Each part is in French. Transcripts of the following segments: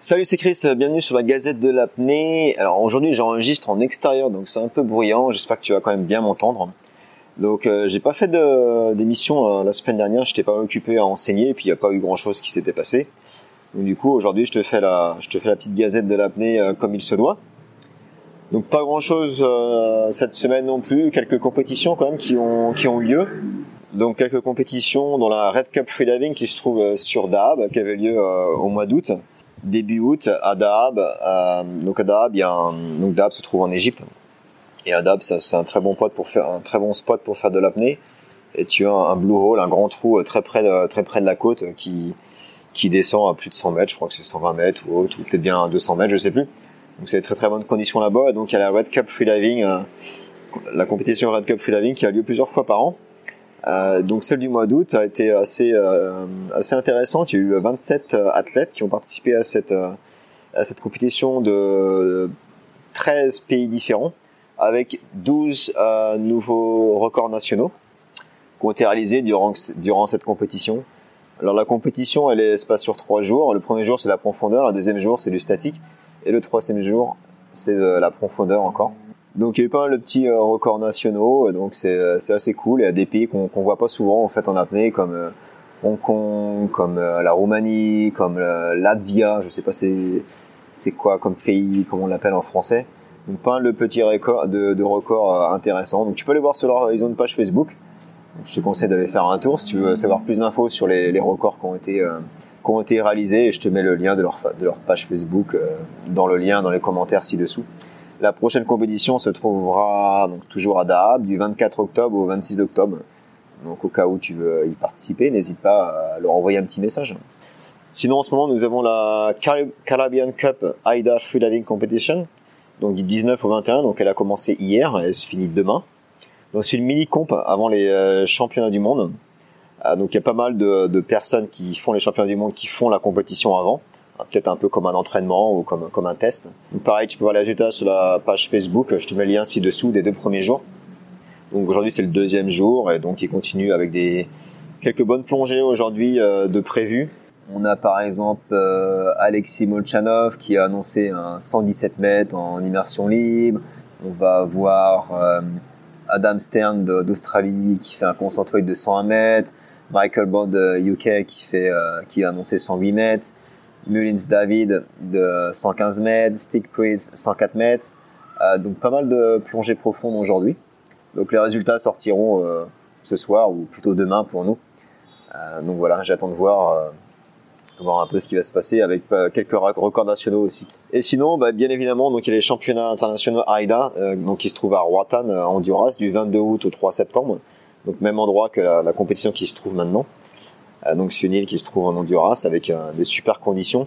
Salut, c'est Chris, bienvenue sur la Gazette de l'apnée. Alors aujourd'hui j'enregistre en extérieur donc c'est un peu bruyant, j'espère que tu vas quand même bien m'entendre. Donc euh, j'ai pas fait d'émission euh, la semaine dernière, j'étais pas occupé à enseigner et puis il n'y a pas eu grand chose qui s'était passé. Donc du coup aujourd'hui je te fais la, je te fais la petite Gazette de l'apnée euh, comme il se doit. Donc pas grand chose cette semaine non plus, quelques compétitions quand même qui ont, qui ont lieu. Donc quelques compétitions dans la Red Cup Freediving qui se trouve sur Dahab, qui avait lieu au mois d'août début août à Dahab. Euh, donc à Dahab, il y a un, donc Dahab se trouve en Égypte. Et à Dahab, c'est un très bon spot pour faire un très bon spot pour faire de l'apnée. Et tu as un, blue hole, un grand trou euh, très près de, très près de la côte euh, qui qui descend à plus de 100 mètres. Je crois que c'est 120 mètres ou, ou peut-être bien 200 mètres, je sais plus. Donc c'est très très bonnes conditions là-bas. Donc il y a la Red Cup Freediving, la compétition Red Cup Freediving qui a lieu plusieurs fois par an. Euh, donc celle du mois d'août a été assez euh, assez intéressante. Il y a eu 27 euh, athlètes qui ont participé à cette à cette compétition de 13 pays différents avec 12 nouveaux records nationaux qui ont été réalisés durant durant cette compétition. Alors la compétition, elle se passe sur trois jours. Le premier jour, c'est la profondeur. Le deuxième jour, c'est du statique. Et le troisième jour, c'est la profondeur encore. Donc il y a eu pas de petits euh, records nationaux, euh, donc euh, c'est assez cool. Il y a des pays qu'on qu'on voit pas souvent en fait en apnée, comme Hong Kong, comme la Roumanie, comme Latvia. Je sais pas c'est quoi comme pays, comme on l'appelle en français. Donc pas mal de petits records, de, records intéressants. Donc tu peux aller voir sur leur, ils ont une page Facebook. Je te conseille d'aller faire un tour si tu veux savoir plus d'infos sur les, les records qui ont été qui ont été réalisés. Et je te mets le lien de leur de leur page Facebook dans le lien dans les commentaires ci-dessous. La prochaine compétition se trouvera donc toujours à Dahab du 24 octobre au 26 octobre. Donc au cas où tu veux y participer, n'hésite pas à leur envoyer un petit message. Sinon en ce moment nous avons la Caribbean Cup AIDA Freediving Competition, donc du 19 au 21, donc elle a commencé hier, elle se finit demain. Donc c'est une mini comp avant les euh, championnats du monde. Euh, donc il y a pas mal de, de personnes qui font les championnats du monde qui font la compétition avant peut-être un peu comme un entraînement ou comme, comme un test. Pareil, tu peux voir les résultats sur la page Facebook. Je te mets le lien ci-dessous des deux premiers jours. Donc aujourd'hui c'est le deuxième jour et donc il continue avec des quelques bonnes plongées aujourd'hui euh, de prévues. On a par exemple euh, Alexis Molchanov qui a annoncé un 117 mètres en immersion libre. On va avoir euh, Adam Stern d'Australie qui fait un concentré de 101 mètres. Michael Bond UK qui fait qui a annoncé 108 mètres. Mullins David de 115 mètres, Stick Priest 104 mètres. Euh, donc pas mal de plongées profondes aujourd'hui. Donc les résultats sortiront euh, ce soir ou plutôt demain pour nous. Euh, donc voilà, j'attends de voir voir un peu ce qui va se passer avec quelques records nationaux aussi. Et sinon, bah, bien évidemment, donc il y a les championnats internationaux AIDA, donc qui se trouve à Roatan, Honduras, du 22 août au 3 septembre. Donc même endroit que la compétition qui se trouve maintenant. Euh, donc c'est une île qui se trouve en Honduras avec euh, des super conditions.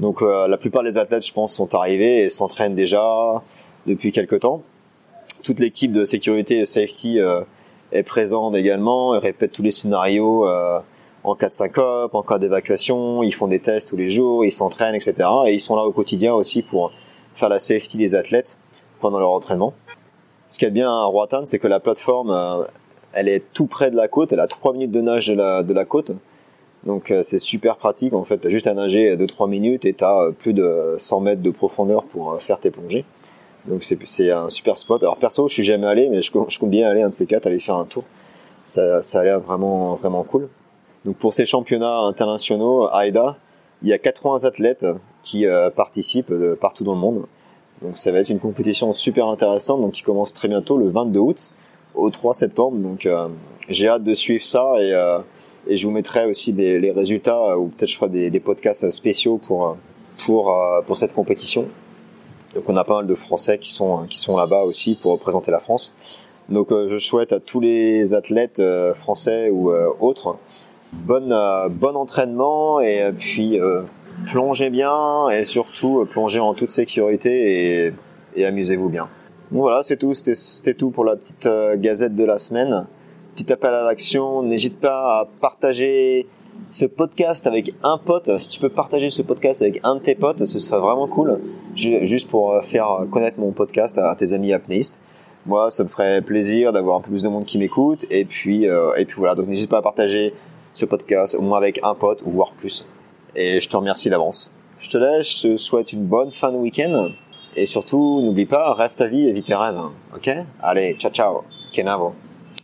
Donc euh, la plupart des athlètes, je pense, sont arrivés et s'entraînent déjà depuis quelques temps. Toute l'équipe de sécurité et safety est présente également et répète tous les scénarios en cas de syncope, en cas d'évacuation. Ils font des tests tous les jours, ils s'entraînent, etc. Et ils sont là au quotidien aussi pour faire la safety des athlètes pendant leur entraînement. Ce qui est bien à Roatan, c'est que la plateforme, elle est tout près de la côte, elle a 3 minutes de nage de la, de la côte. Donc euh, c'est super pratique en fait, tu as juste à nager 2-3 minutes et tu as euh, plus de 100 mètres de profondeur pour euh, faire tes plongées. Donc c'est un super spot. Alors perso, je suis jamais allé, mais je, compte bien aller un de ces quatre, aller faire un tour. Ça, ça a l'air vraiment vraiment cool. Donc pour ces championnats internationaux AIDA, il y a 80 athlètes qui participent partout dans le monde. Donc ça va être une compétition super intéressante, donc qui commence très bientôt le 22 août au 3 septembre. Donc j'ai hâte de suivre ça et et je vous mettrai aussi les, résultats ou peut-être je ferai des, podcasts spéciaux pour pour euh, pour cette compétition. Donc on a pas mal de Français qui sont qui sont là-bas aussi pour représenter la France. Donc euh, je souhaite à tous les athlètes euh, français ou autres bon bon entraînement et puis plongez bien et surtout plongez en toute sécurité et, et amusez-vous bien. Donc voilà, c'est tout, c'était tout pour la petite gazette de la semaine petit appel à l'action. N'hésite pas à partager ce podcast avec un pote. Si tu peux partager ce podcast avec un de tes potes, ce serait vraiment cool. Juste pour euh, faire connaître mon podcast à tes amis apnéistes. Moi, ça me ferait plaisir d'avoir un peu plus de monde qui m'écoute. Et puis, euh, et puis voilà. Donc, n'hésite pas à partager ce podcast au moins avec un pote ou voire plus. Et je te remercie d'avance. Je te laisse, je te souhaite une bonne fin de week-end. Et surtout, n'oublie pas, rêve ta vie et vis tes rêves. Ok? Allez, ciao ciao. Kenavo.